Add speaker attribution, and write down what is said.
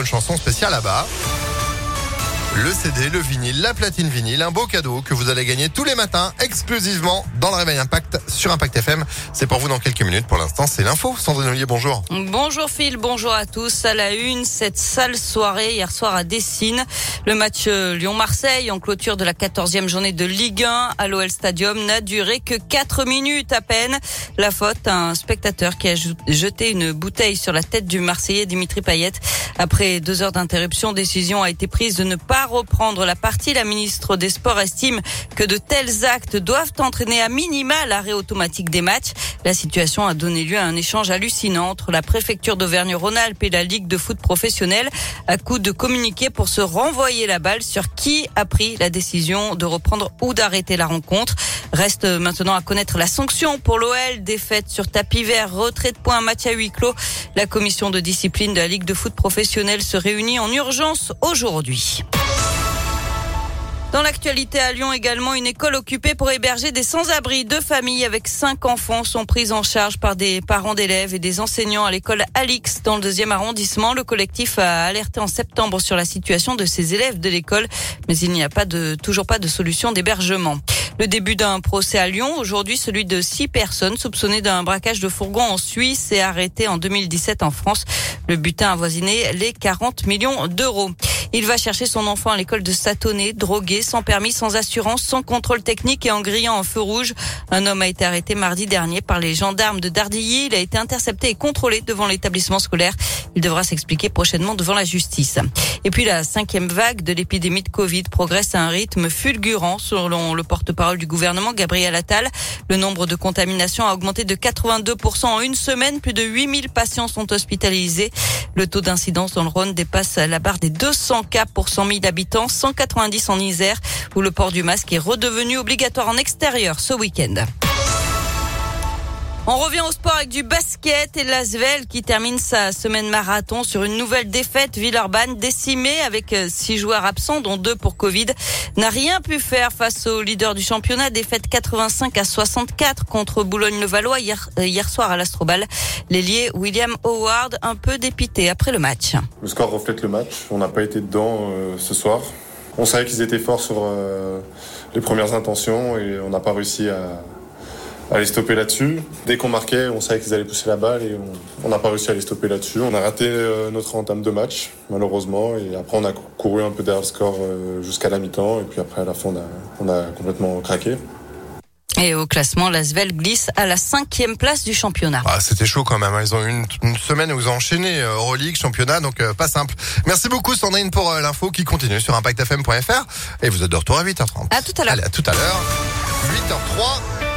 Speaker 1: une chanson spéciale là-bas. Le CD, le vinyle, la platine vinyle, un beau cadeau que vous allez gagner tous les matins exclusivement dans le Réveil Impact sur Impact FM. C'est pour vous dans quelques minutes. Pour l'instant, c'est l'info. Sandrine Ollier, bonjour.
Speaker 2: Bonjour Phil, bonjour à tous. À la une, cette sale soirée hier soir à Dessine. Le match euh, Lyon-Marseille en clôture de la 14e journée de Ligue 1 à l'OL Stadium n'a duré que 4 minutes à peine. La faute un spectateur qui a jeté une bouteille sur la tête du Marseillais Dimitri Payet. Après deux heures d'interruption, décision a été prise de ne pas reprendre la partie. La ministre des Sports estime que de tels actes doivent entraîner à minima l'arrêt automatique des matchs. La situation a donné lieu à un échange hallucinant entre la préfecture d'Auvergne-Rhône-Alpes et la Ligue de foot professionnelle à coup de communiquer pour se renvoyer la balle sur qui a pris la décision de reprendre ou d'arrêter la rencontre. Reste maintenant à connaître la sanction pour l'OL, défaite sur tapis vert, retrait de points, match à huis clos. La commission de discipline de la Ligue de foot professionnelle se réunit en urgence aujourd'hui. Dans l'actualité à Lyon également, une école occupée pour héberger des sans-abri. Deux familles avec cinq enfants sont prises en charge par des parents d'élèves et des enseignants à l'école Alix dans le deuxième arrondissement. Le collectif a alerté en septembre sur la situation de ces élèves de l'école, mais il n'y a pas de, toujours pas de solution d'hébergement. Le début d'un procès à Lyon, aujourd'hui celui de six personnes soupçonnées d'un braquage de fourgon en Suisse et arrêtées en 2017 en France. Le butin avoisiné les 40 millions d'euros. Il va chercher son enfant à l'école de Satonnet, drogué, sans permis, sans assurance, sans contrôle technique et en grillant en feu rouge. Un homme a été arrêté mardi dernier par les gendarmes de Dardilly. Il a été intercepté et contrôlé devant l'établissement scolaire. Il devra s'expliquer prochainement devant la justice. Et puis la cinquième vague de l'épidémie de Covid progresse à un rythme fulgurant selon le porte-parole du gouvernement Gabriel Attal. Le nombre de contaminations a augmenté de 82% en une semaine. Plus de 8000 patients sont hospitalisés. Le taux d'incidence dans le Rhône dépasse la barre des 200 cas pour 100 000 habitants, 190 en Isère, où le port du masque est redevenu obligatoire en extérieur ce week-end. On revient au sport avec du basket et l'Asvel qui termine sa semaine marathon sur une nouvelle défaite. Villeurbanne décimée avec euh, six joueurs absents dont deux pour Covid n'a rien pu faire face au leader du championnat. Défaite 85 à 64 contre Boulogne-le-Valois hier, euh, hier soir à l'Astrobal. L'ailier William Howard un peu dépité après le match.
Speaker 3: Le score reflète le match. On n'a pas été dedans euh, ce soir. On savait qu'ils étaient forts sur les premières intentions et on n'a pas réussi à à les stopper là-dessus. Dès qu'on marquait, on savait qu'ils allaient pousser la balle et on n'a pas réussi à les stopper là-dessus. On a raté euh, notre entame de match, malheureusement, et après on a couru un peu derrière le score euh, jusqu'à la mi-temps, et puis après à la fin on a, complètement craqué.
Speaker 2: Et au classement, l'Asvel glisse à la cinquième place du championnat.
Speaker 1: Ah, c'était chaud quand même. Hein. Ils ont eu une, semaine où ils ont enchaîné euh, Euroleague, championnat, donc pas simple. Merci beaucoup Sandrine pour l'info qui continue sur ImpactFM.fr. Et vous êtes de retour à 8h30.
Speaker 2: À tout à l'heure.
Speaker 1: à tout à l'heure. 8h03.